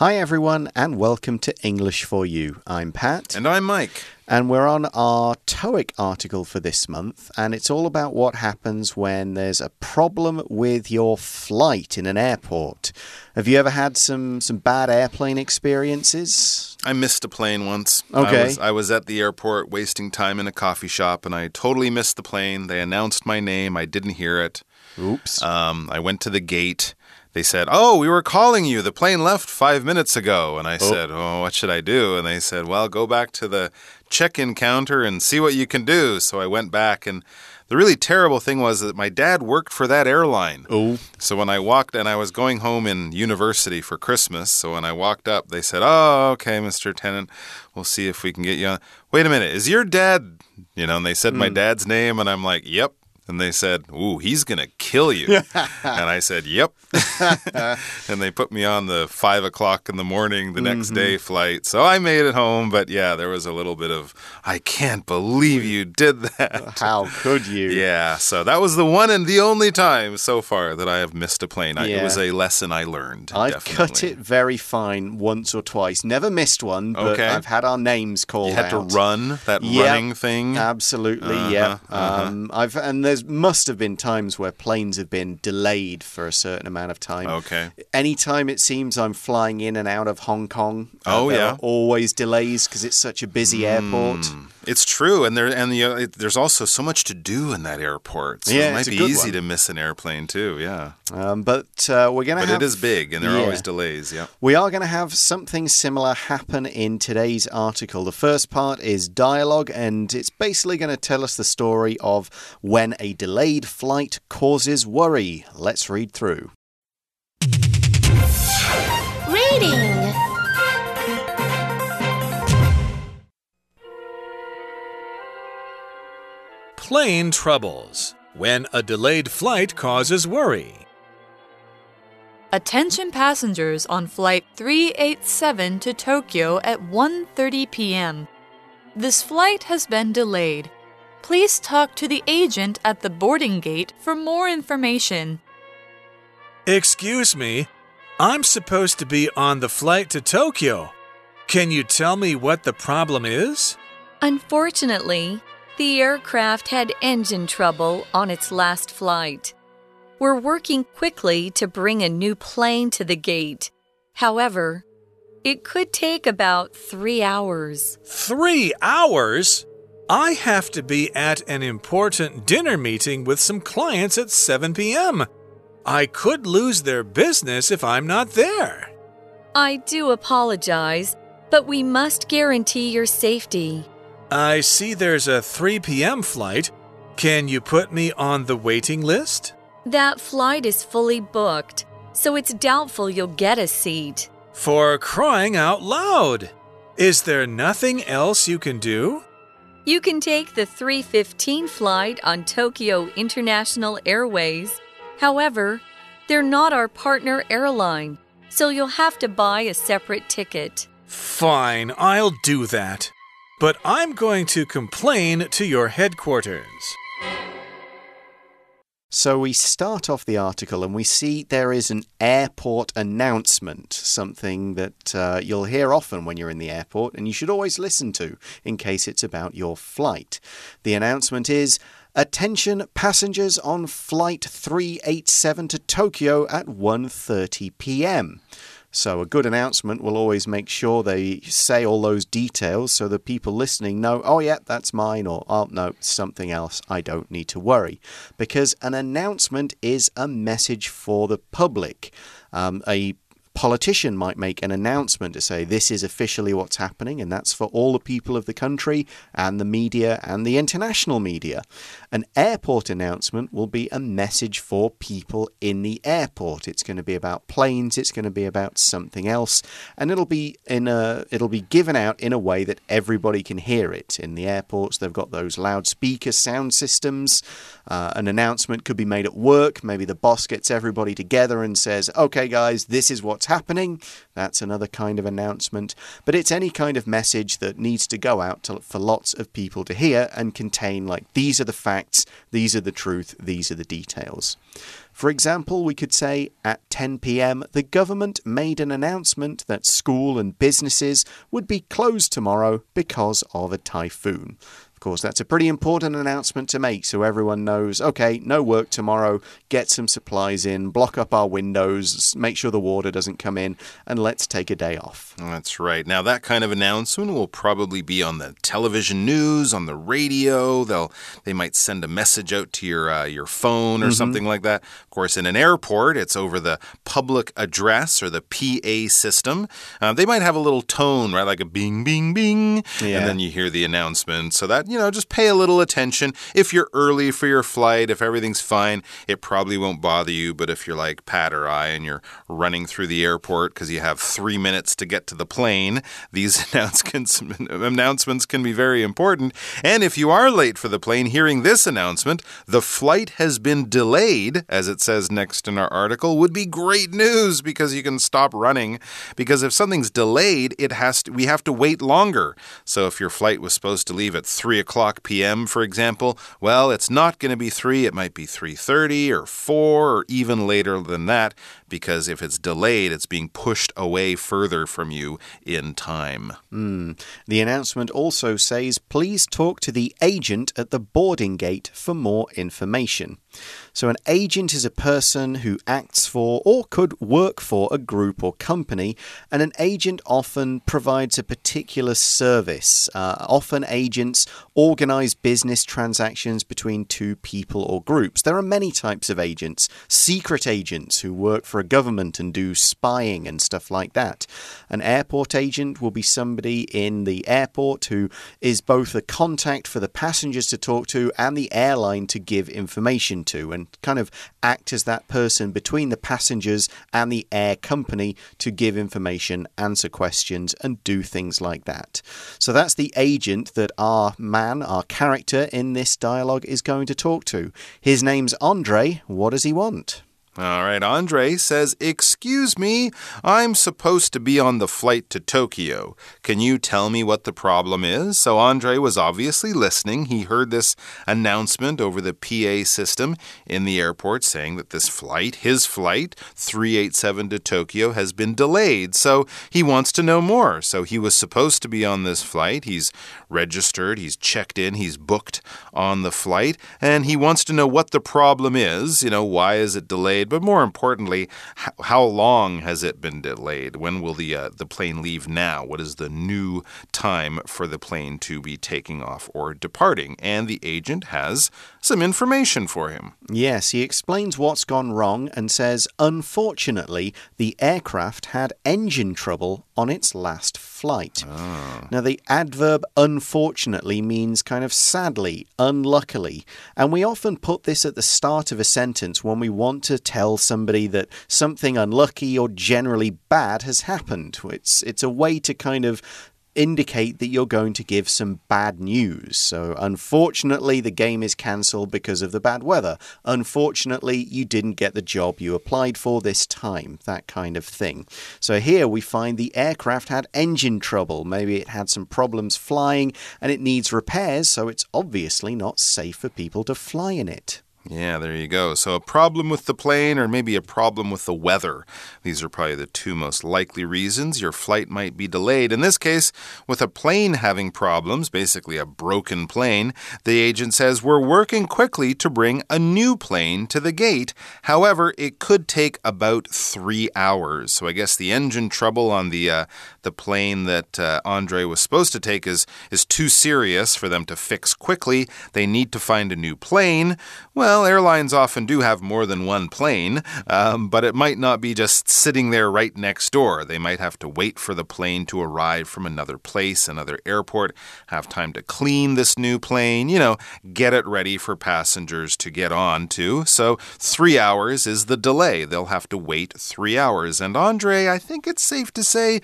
Hi, everyone, and welcome to English for You. I'm Pat. And I'm Mike. And we're on our TOEIC article for this month, and it's all about what happens when there's a problem with your flight in an airport. Have you ever had some, some bad airplane experiences? I missed a plane once. Okay. I was, I was at the airport wasting time in a coffee shop, and I totally missed the plane. They announced my name, I didn't hear it. Oops. Um, I went to the gate they said, Oh, we were calling you. The plane left five minutes ago. And I oh. said, Oh, what should I do? And they said, Well, go back to the check in counter and see what you can do. So I went back and the really terrible thing was that my dad worked for that airline. Oh. So when I walked and I was going home in university for Christmas, so when I walked up, they said, "Oh, okay, Mr. Tennant, we'll see if we can get you on." Wait a minute, is your dad? You know, and they said mm. my hmm. dad's name, and I'm like, "Yep." And they said, Ooh, he's going to kill you. and I said, Yep. and they put me on the five o'clock in the morning, the next mm -hmm. day flight. So I made it home. But yeah, there was a little bit of, I can't believe you did that. How could you? Yeah. So that was the one and the only time so far that I have missed a plane. I, It was a lesson I learned. I've cut it very fine once or twice. Never missed one, but okay. I've had our names called You had out. to run, that yep, running thing. Absolutely, uh -huh, yeah. Uh -huh. um, I've And there's must have been times where planes have been delayed for a certain amount of time. Okay. Anytime it seems I'm flying in and out of Hong Kong, oh uh, yeah, always delays because it's such a busy mm. airport. It's true, and there and the, uh, there's also so much to do in that airport. So yeah, it might be easy one. to miss an airplane too. Yeah, um, but uh, we're gonna. But have, it is big, and there yeah. are always delays. Yeah, we are going to have something similar happen in today's article. The first part is dialogue, and it's basically going to tell us the story of when a delayed flight causes worry. Let's read through. Plane troubles. When a delayed flight causes worry. Attention passengers on flight 387 to Tokyo at 1:30 p.m. This flight has been delayed. Please talk to the agent at the boarding gate for more information. Excuse me. I'm supposed to be on the flight to Tokyo. Can you tell me what the problem is? Unfortunately, the aircraft had engine trouble on its last flight. We're working quickly to bring a new plane to the gate. However, it could take about three hours. Three hours? I have to be at an important dinner meeting with some clients at 7 p.m. I could lose their business if I'm not there. I do apologize, but we must guarantee your safety. I see there's a 3 p.m. flight. Can you put me on the waiting list? That flight is fully booked, so it's doubtful you'll get a seat. For crying out loud! Is there nothing else you can do? You can take the 315 flight on Tokyo International Airways. However, they're not our partner airline, so you'll have to buy a separate ticket. Fine, I'll do that but I'm going to complain to your headquarters. So we start off the article and we see there is an airport announcement, something that uh, you'll hear often when you're in the airport and you should always listen to in case it's about your flight. The announcement is Attention passengers on flight 387 to Tokyo at 1:30 p.m. So, a good announcement will always make sure they say all those details so the people listening know, oh, yeah, that's mine, or oh, no, something else. I don't need to worry. Because an announcement is a message for the public. Um, a politician might make an announcement to say this is officially what's happening, and that's for all the people of the country and the media and the international media. An airport announcement will be a message for people in the airport. It's going to be about planes, it's going to be about something else, and it'll be in a it'll be given out in a way that everybody can hear it. In the airports, they've got those loudspeaker sound systems. Uh, an announcement could be made at work. Maybe the boss gets everybody together and says, "Okay, guys, this is what's happening. That's another kind of announcement. But it's any kind of message that needs to go out to, for lots of people to hear and contain, like, these are the facts, these are the truth, these are the details. For example, we could say at 10 pm, the government made an announcement that school and businesses would be closed tomorrow because of a typhoon. Of course, that's a pretty important announcement to make so everyone knows okay, no work tomorrow, get some supplies in, block up our windows, make sure the water doesn't come in, and let's take a day off. That's right. Now, that kind of announcement will probably be on the television news, on the radio. They'll they might send a message out to your uh, your phone or mm -hmm. something like that. Of course, in an airport, it's over the public address or the PA system. Uh, they might have a little tone, right, like a bing, bing, bing, yeah. and then you hear the announcement. So that you know, just pay a little attention. If you're early for your flight, if everything's fine, it probably won't bother you. But if you're like Pat or I and you're running through the airport because you have three minutes to get to the plane, these announcements, announcements can be very important. And if you are late for the plane, hearing this announcement, the flight has been delayed, as it says next in our article, would be great news because you can stop running. Because if something's delayed, it has to, we have to wait longer. So if your flight was supposed to leave at 3 o'clock p.m., for example, well, it's not going to be 3, it might be 3:30 or 4 or even later than that because if it's delayed, it's being pushed away further from you in time. Mm. The announcement also says, please talk to the agent at the boarding gate for more information. So, an agent is a person who acts for or could work for a group or company, and an agent often provides a particular service. Uh, often, agents organize business transactions between two people or groups. There are many types of agents secret agents who work for a government and do spying and stuff like that. An airport agent will be somebody in the airport who is both a contact for the passengers to talk to and the airline to give information to, and kind of act as that person between the passengers and the air company to give information, answer questions, and do things like that. So that's the agent that our man, our character in this dialogue is going to talk to. His name's Andre. What does he want? All right, Andre says, Excuse me, I'm supposed to be on the flight to Tokyo. Can you tell me what the problem is? So Andre was obviously listening. He heard this announcement over the PA system in the airport saying that this flight, his flight, 387 to Tokyo, has been delayed. So he wants to know more. So he was supposed to be on this flight. He's registered, he's checked in, he's booked on the flight, and he wants to know what the problem is. You know, why is it delayed? Delayed, but more importantly, how long has it been delayed? When will the uh, the plane leave now? What is the new time for the plane to be taking off or departing? And the agent has some information for him. Yes, he explains what's gone wrong and says, unfortunately, the aircraft had engine trouble on its last flight. Oh. Now, the adverb unfortunately means kind of sadly, unluckily, and we often put this at the start of a sentence when we want to tell somebody that something unlucky or generally bad has happened. It's, it's a way to kind of indicate that you're going to give some bad news. So, unfortunately, the game is cancelled because of the bad weather. Unfortunately, you didn't get the job you applied for this time. That kind of thing. So, here we find the aircraft had engine trouble. Maybe it had some problems flying and it needs repairs, so it's obviously not safe for people to fly in it. Yeah, there you go. So, a problem with the plane, or maybe a problem with the weather. These are probably the two most likely reasons your flight might be delayed. In this case, with a plane having problems, basically a broken plane, the agent says, We're working quickly to bring a new plane to the gate. However, it could take about three hours. So, I guess the engine trouble on the, uh, the plane that uh, Andre was supposed to take is, is too serious for them to fix quickly. They need to find a new plane. Well, well, airlines often do have more than one plane, um, but it might not be just sitting there right next door. They might have to wait for the plane to arrive from another place, another airport, have time to clean this new plane, you know, get it ready for passengers to get on to. So, three hours is the delay. They'll have to wait three hours. And Andre, I think it's safe to say,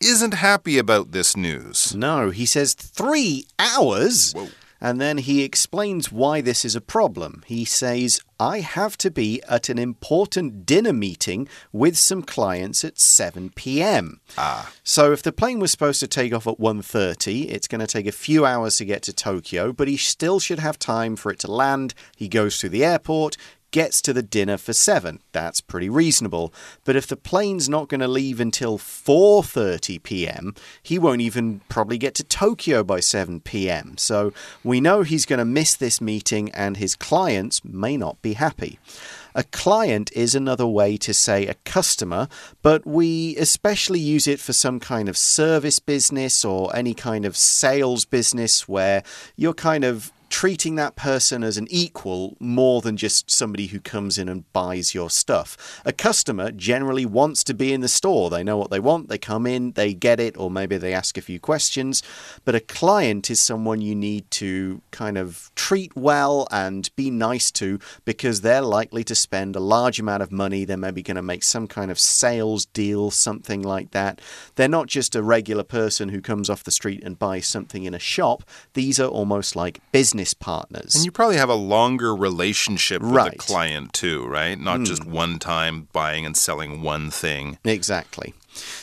isn't happy about this news. No, he says three hours? Whoa. And then he explains why this is a problem. He says, I have to be at an important dinner meeting with some clients at 7 p.m. Ah. So if the plane was supposed to take off at 1:30, it's going to take a few hours to get to Tokyo, but he still should have time for it to land. He goes through the airport, gets to the dinner for 7. That's pretty reasonable. But if the plane's not going to leave until 4:30 p.m., he won't even probably get to Tokyo by 7 p.m. So we know he's going to miss this meeting and his clients may not be happy. A client is another way to say a customer, but we especially use it for some kind of service business or any kind of sales business where you're kind of treating that person as an equal more than just somebody who comes in and buys your stuff. A customer generally wants to be in the store. They know what they want, they come in, they get it, or maybe they ask a few questions. But a client is someone you need to kind of treat well and be nice to because they're likely to spend a large amount of money. They're maybe going to make some kind of sales deal, something like that. They're not just a regular person who comes off the street and buys something in a shop. These are almost like business partners. And you probably have a longer relationship with Right. the client too, right? Not just hmm. one time buying and selling one thing. Exactly.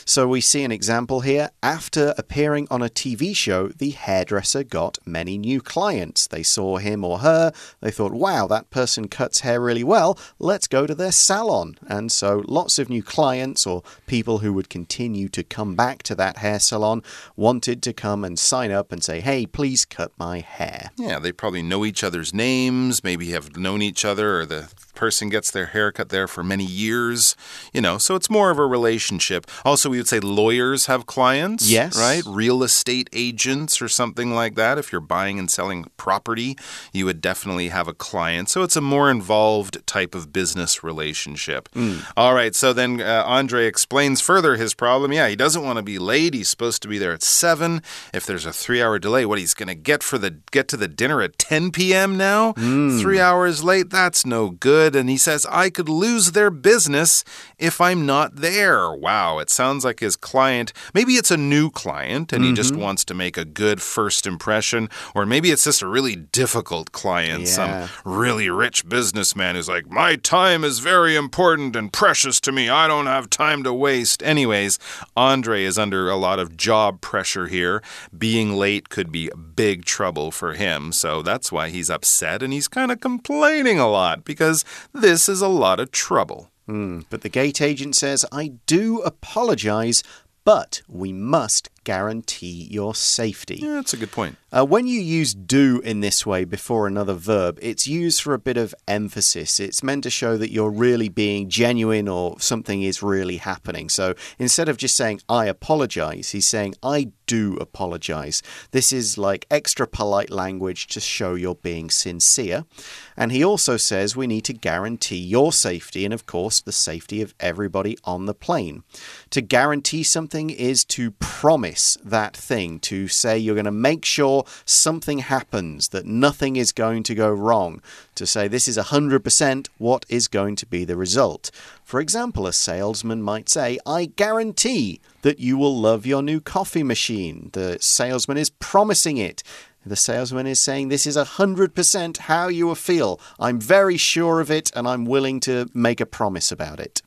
So we see an example here. After appearing on a TV show, the hairdresser got many new clients. They saw him or her. They thought, wow, that person cuts hair really well. Let's go to their salon. And so lots of new clients or people who would continue to come back to that hair salon wanted to come and sign up and say, hey, please cut my hair. Yeah, they probably know each other's names, maybe have known each other, or the person gets their haircut there for many years, you know, so it's more of a relationship. Also, we would say lawyers have clients, Yes. right? Real estate agents or something like that. If you're buying and selling property, you would definitely have a client. So it's a more involved type of business relationship. All right, so then uh, Andre explains further his problem. Yeah, he doesn't want to be late. He's supposed to be there at 7. If there's a 3-hour delay, what he's going to get for the get to the dinner at 10 p.m. now? 3 hours late, that's no good. And he says I could lose their business if I'm not there. Wow, it sounds like his client, maybe it's a new client and he just mm-hmm. wants to make a good first impression or maybe it's just a really difficult client, Yeah. some really rich businessman who's like, My time is very important and precious to me. I don't have time to waste. Anyways, Andre is under a lot of job pressure here. Being late could be big trouble for him. So that's why he's upset and he's kind of complaining a lot because this is a lot of trouble. Hmm, but the gate agent says, I do apologize, but we must guarantee your safety. Yeah, that's a good point. Uh, when you use do in this way before another verb, it's used for a bit of emphasis. It's meant to show that you're really being genuine or something is really happening. So instead of just saying, I apologize, he's saying, I do apologize. This is like extra polite language to show you're being sincere. And he also says we need to guarantee your safety and, of course, the safety of everybody on the plane. To guarantee something is to promise that thing, to say you're going to make sure something happens, that nothing is going to go wrong, to say this is 100% what is going to be the result. For example, a salesman might say, I guarantee that you will love your new coffee machine. The salesman is promising it. The salesman is saying, This is 100% how you will feel. I'm very sure of it and I'm willing to make a promise about it.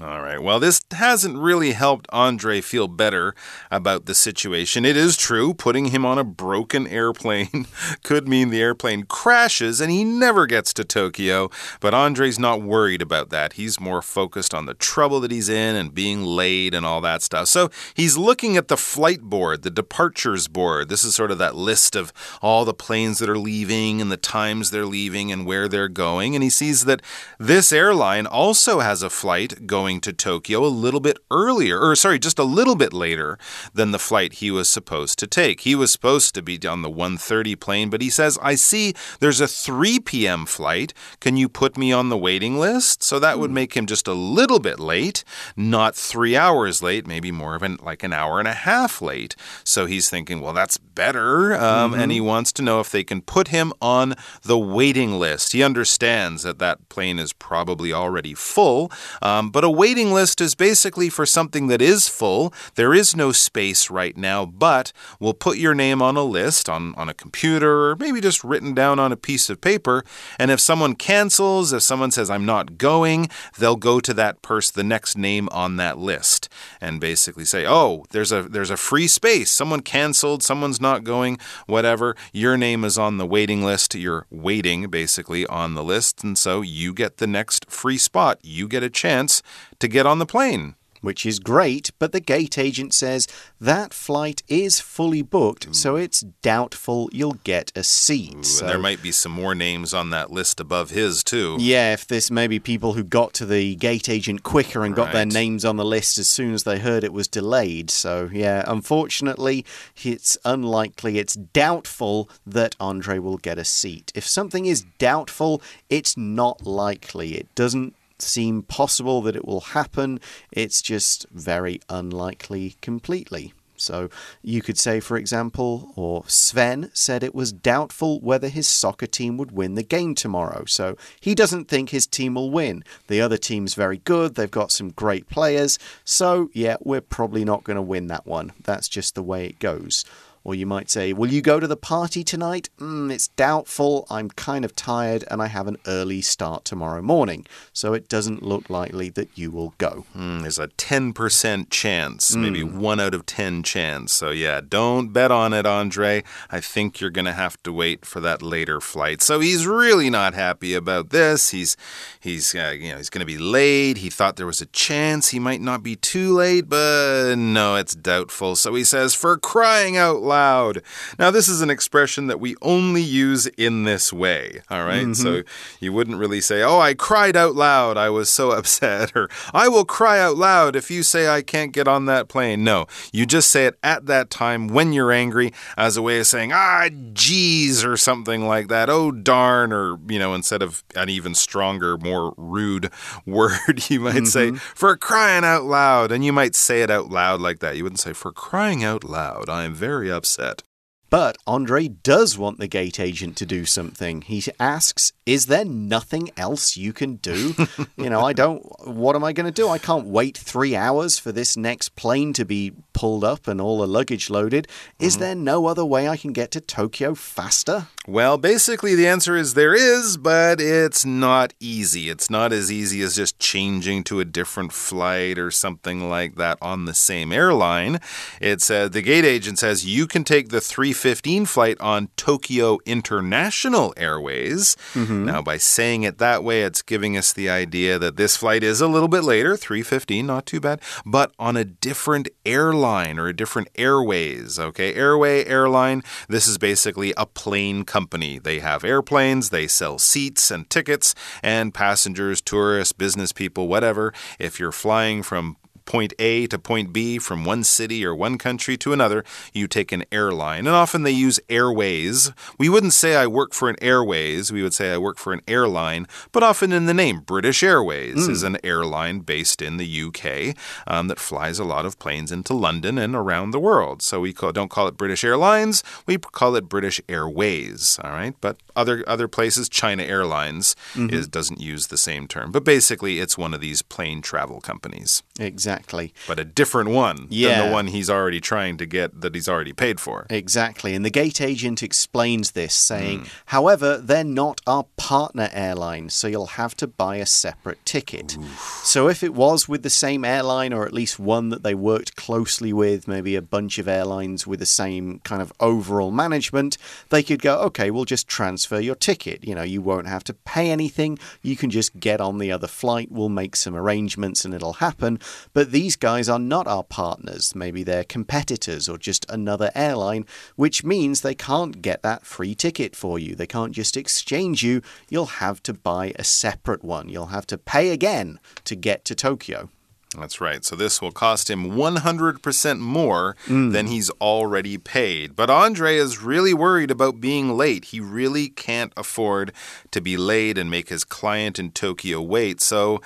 All right. Well, this hasn't really helped Andre feel better about the situation. It is true, putting him on a broken airplane could mean the airplane crashes and he never gets to Tokyo. But Andre's not worried about that. He's more focused on the trouble that he's in and being late and all that stuff. So he's looking at the flight board, the departures board. This is sort of that list of all the planes that are leaving and the times they're leaving and where they're going. And he sees that this airline also has a flight going to Tokyo a little bit earlier, or sorry, just a little bit later than the flight he was supposed to take. He was supposed to be on the 1:30 plane, but he says, "I see there's a 3 p.m. flight. Can you put me on the waiting list?" So that would make him just a little bit late, not 3 hours late, maybe more of an like an hour and a half late. So he's thinking, "Well, that's better." Um, and he wants to know if they can put him on the waiting list. He understands that that plane is probably already full, um, but a waiting list is basically for something that is full. There is no space right now, but we'll put your name on a list on, on a computer or maybe just written down on a piece of paper. And if someone cancels, if someone says, I'm not going, they'll go to that person, the next name on that list, and basically say, Oh, there's a there's a free space. Someone canceled, someone's not going, whatever. Your name is on the waiting list. You're waiting basically on the list, and so you get the next free spot. You get a chance to get on the plane which is great, but the gate agent says that flight is fully booked, Ooh. so it's doubtful you'll get a seat. Ooh, so, there might be some more names on that list above his, too. Yeah, if there's maybe people who got to the gate agent quicker and right. got their names on the list as soon as they heard it was delayed. So, yeah, unfortunately, it's unlikely, it's doubtful that Andre will get a seat. If something is doubtful, it's not likely. It doesn't seem possible that it will happen. It's just very unlikely completely. So you could say, for example, or Sven said it was doubtful whether his soccer team would win the game tomorrow. So he doesn't think his team will win. The other team's very good, they've got some great players. So, yeah, we're probably not going to win that one. That's just the way it goes. Or you might say, Will you go to the party tonight? Mm, it's doubtful. I'm kind of tired and I have an early start tomorrow morning. So it doesn't look likely that you will go. Mm, there's a 10% chance, mm. maybe one out of 10 chance. So yeah, don't bet on it, Andre. I think you're going to have to wait for that later flight. So he's really not happy about this. He's, he's, uh, you know, he's going to be late. He thought there was a chance he might not be too late, but no, it's doubtful. So he says, For crying out loud, loud. Now, this is an expression that we only use in this way, all right? mm -hmm. So you wouldn't really say, Oh, I cried out loud. I was so upset. Or I will cry out loud if you say I can't get on that plane. No, you just say it at that time when you're angry as a way of saying, Ah, geez, or something like that. Oh, darn. Or, you know, instead of an even stronger, more rude word, you might mm -hmm. say, mm-hmm. For crying out loud. And you might say it out loud like that. You wouldn't say, For crying out loud. I am very upset upset. But Andre does want the gate agent to do something. He asks, Is there nothing else you can do? you know, I don't, what am I going to do? I can't wait three hours for this next plane to be pulled up and all the luggage loaded. Is mm -hmm. there no other way I can get to Tokyo faster? Well, basically, the answer is there is, but it's not easy. It's not as easy as just changing to a different flight or something like that on the same airline. It's uh, the gate agent says you can take the 315 flight on Tokyo International Airways. Mm -hmm. Now, by saying it that way, it's giving us the idea that this flight is a little bit later, 315, not too bad, but on a different airline or a different airways. Okay, airway, airline. This is basically a plane company company. They have airplanes, they sell seats and tickets, and passengers, tourists, business people, whatever. If you're flying from point A to point B from one city or one country to another, you take an airline. And often they use airways. We wouldn't say I work for an airways, we would say I work for an airline, but often in the name, British Airways mm. is an airline based in the UK um, that flies a lot of planes into London and around the world. So we call, don't call it British Airlines, we call it British Airways, all right? But other other places, China Airlines mm -hmm. is doesn't use the same term. But basically it's one of these plane travel companies. Exactly. But a different one yeah. than the one he's already trying to get that he's already paid for. Exactly. And the gate agent explains this, saying, mm. however, they're not our partner airline, so you'll have to buy a separate ticket. Oof. So if it was with the same airline, or at least one that they worked closely with, maybe a bunch of airlines with the same kind of overall management, they could go, okay, we'll just transfer your ticket. You know, you won't have to pay anything. You can just get on the other flight. We'll make some arrangements and it'll happen. But but these guys are not our partners. Maybe they're competitors or just another airline, which means they can't get that free ticket for you. They can't just exchange you. You'll have to buy a separate one. You'll have to pay again to get to Tokyo. That's right. So this will cost him 100% more mm. than he's already paid. But Andre is really worried about being late. He really can't afford to be late and make his client in Tokyo wait. So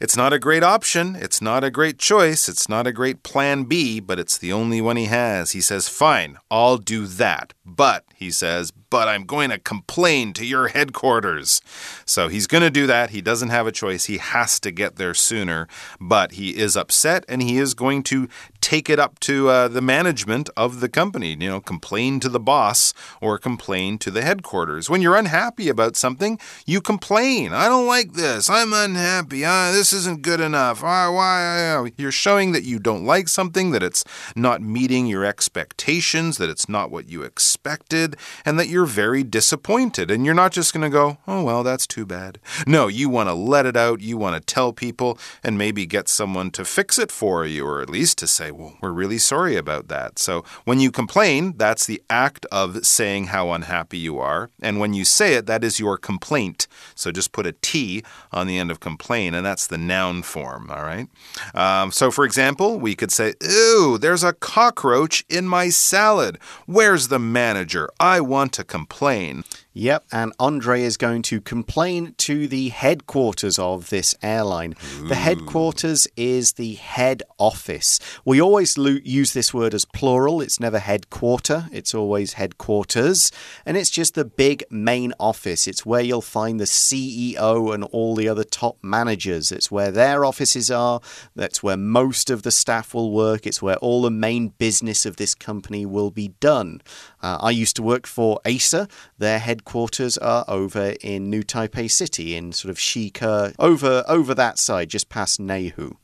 it's not a great option. It's not a great choice. It's not a great plan B, but it's the only one he has. He says, Fine, I'll do that. But, he says, but I'm going to complain to your headquarters. So he's going to do that. He doesn't have a choice. He has to get there sooner, but he is upset and he is going to take it up to uh, the management of the company. You know, complain to the boss or complain to the headquarters. When you're unhappy about something, you complain. I don't like this. I'm unhappy. Uh, this isn't good enough. Uh, why? You're showing that you don't like something, that it's not meeting your expectations, that it's not what you expected, and that you're very disappointed. And you're not just going to go, oh, well, that's too bad. No, you want to let it out. You want to tell people and maybe get someone to fix it for you, or at least to say, well, we're really sorry about that. So when you complain, that's the act of saying how unhappy you are. And when you say it, that is your complaint. So just put a T on the end of complain, and that's the noun form, all right? Um, so for example, we could say, Ew, there's a cockroach in my salad. Where's the manager? I want to complain. Yep, and Andre is going to complain to the headquarters of this airline. Ooh. The headquarters is the head office. We always use this word as plural, it's never headquarter, it's always headquarters. And it's just the big main office. It's where you'll find the CEO and all the other top managers. It's where their offices are, that's where most of the staff will work, it's where all the main business of this company will be done. Uh, I used to work for Acer, their headquarters headquarters are over in New Taipei City, in sort of Shike, over over that side, just past Neihu.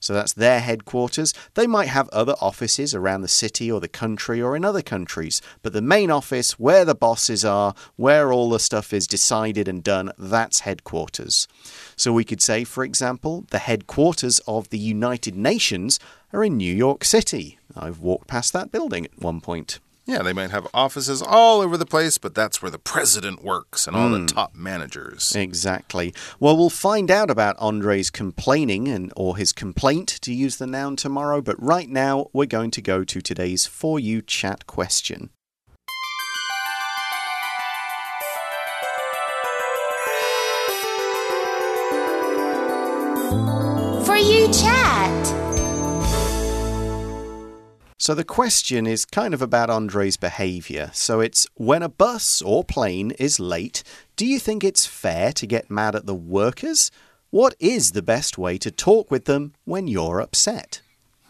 So that's their headquarters. They might have other offices around the city or the country or in other countries, but the main office, where the bosses are, where all the stuff is decided and done, that's headquarters. So we could say, for example, the headquarters of the United Nations are in New York City. I've walked past that building at one point. Yeah, they might have offices all over the place, but that's where the president works and all mm. the hmm. top managers. Exactly. Well, we'll find out about Andre's complaining and or his complaint to use the noun tomorrow, but right now we're going to go to today's for you chat question. So the question is kind of about Andre's behavior. So it's when a bus or plane is late, do you think it's fair to get mad at the workers? What is the best way to talk with them when you're upset?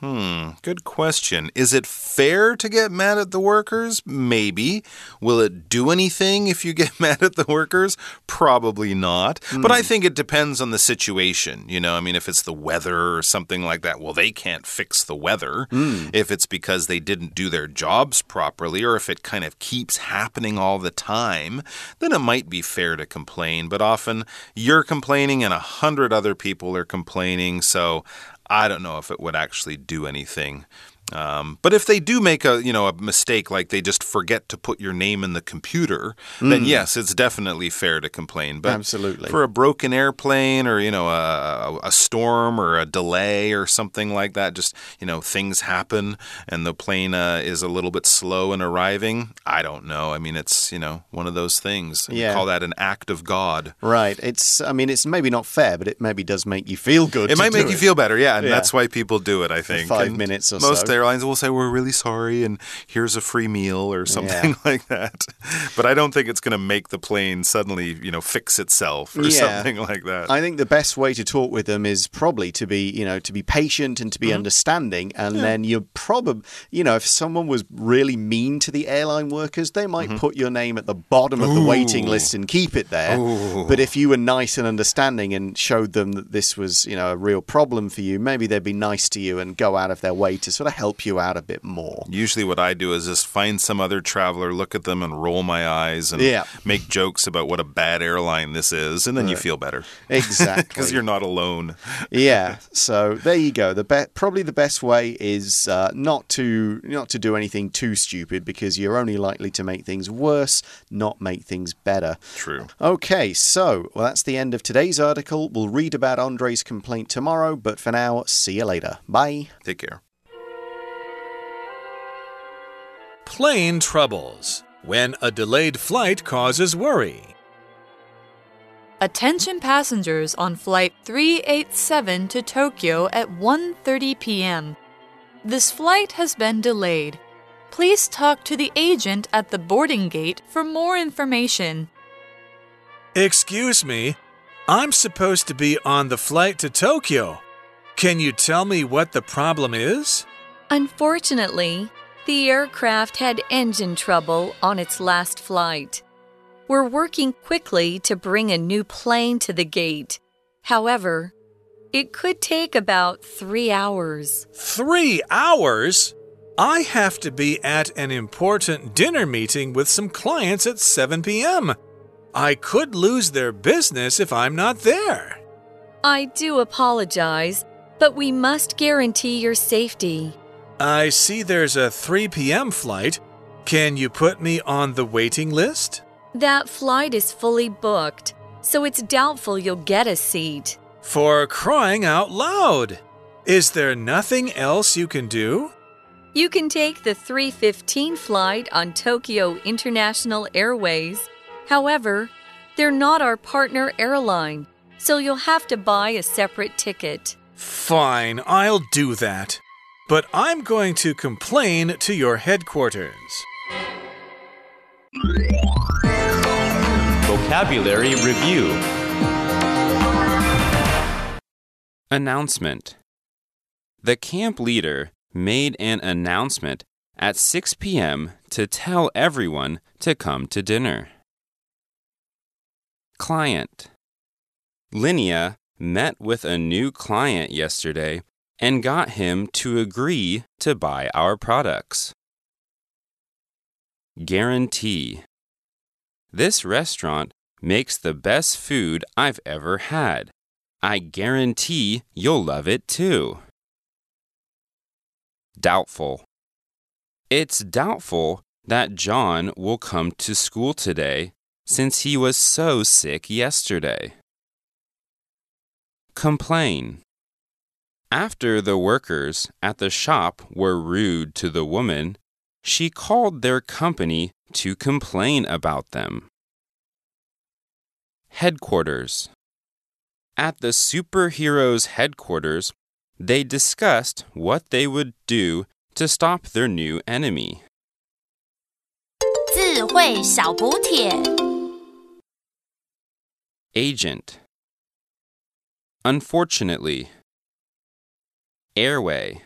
Hmm, good question. Is it fair to get mad at the workers? Maybe. Will it do anything if you get mad at the workers? Probably not. Mm. But I hmm. think it depends on the situation. You know, I mean, if it's the weather or something like that, well, they can't fix the weather. Mm. If it's because they didn't do their jobs properly, or if it kind of keeps happening all the time, then it might be fair to complain. But often you're complaining and a hundred other people are complaining. So I don't know if it would actually do anything. Um, but if they do make a you know a mistake, like they just forget to put your name in the computer, mm. then yes, it's definitely fair to complain. But absolutely for a broken airplane or you know a, a storm or a delay or something like that, just you know things happen and the plane uh, is a little bit slow in arriving. I don't know. I mean, it's you know one of those things. Yeah. call that an act of God. Right. It's. I mean, it's maybe not fair, but it maybe does make you feel good. It might make it. you feel better. Yeah, and yeah. that's why people do it. I think for five and minutes or most so airlines will say, We're really sorry, and here's a free meal or something yeah. like that. But I don't think it's going to make the plane suddenly, you know, fix itself or yeah. something like that. I think the best way to talk with them is probably to be, you know, to be patient and to be mm -hmm. understanding. And yeah. then you're probably, you know, if someone was really mean to the airline workers, they might mm -hmm. put your name at the bottom of the waiting list and keep it there. Ooh. But if you were nice and understanding and showed them that this was, you know, a real problem for you, maybe they'd be nice to you and go out of their way to sort of help you out a bit more. Usually, what I do is just find some other traveler, look at them, and roll my eyes and yeah. make jokes about what a bad airline this is, and then right. you feel better. Exactly, because you're not alone. yeah. So there you go. The be- probably the best way is uh, not to not to do anything too stupid because you're only likely to make things worse, not make things better. True. Okay. So well, that's the end of today's article. We'll read about Andre's complaint tomorrow, but for now, see you later. Bye. Take care. Plane troubles. When a delayed flight causes worry. Attention passengers on flight 387 to Tokyo at 1:30 p.m. This flight has been delayed. Please talk to the agent at the boarding gate for more information. Excuse me, I'm supposed to be on the flight to Tokyo. Can you tell me what the problem is? Unfortunately, the aircraft had engine trouble on its last flight. We're working quickly to bring a new plane to the gate. However, it could take about three hours. Three hours? I have to be at an important dinner meeting with some clients at 7 p.m. I could lose their business if I'm not there. I do apologize, but we must guarantee your safety. I see there's a 3 p.m. flight. Can you put me on the waiting list? That flight is fully booked, so it's doubtful you'll get a seat. For crying out loud! Is there nothing else you can do? You can take the 315 flight on Tokyo International Airways. However, they're not our partner airline, so you'll have to buy a separate ticket. Fine, I'll do that. But I'm going to complain to your headquarters. Vocabulary Review Announcement The camp leader made an announcement at 6 p.m. to tell everyone to come to dinner. Client Linnea met with a new client yesterday and got him to agree to buy our products. Guarantee This restaurant makes the best food I've ever had. I guarantee you'll love it too. Doubtful. It's doubtful that John will come to school today since he was so sick yesterday. Complain. After the workers at the shop were rude to the woman, she called their company to complain about them. Headquarters. At the superheroes' headquarters, they discussed what they would do to stop their new enemy. 智慧小补帖。 Agent. Unfortunately. Airway.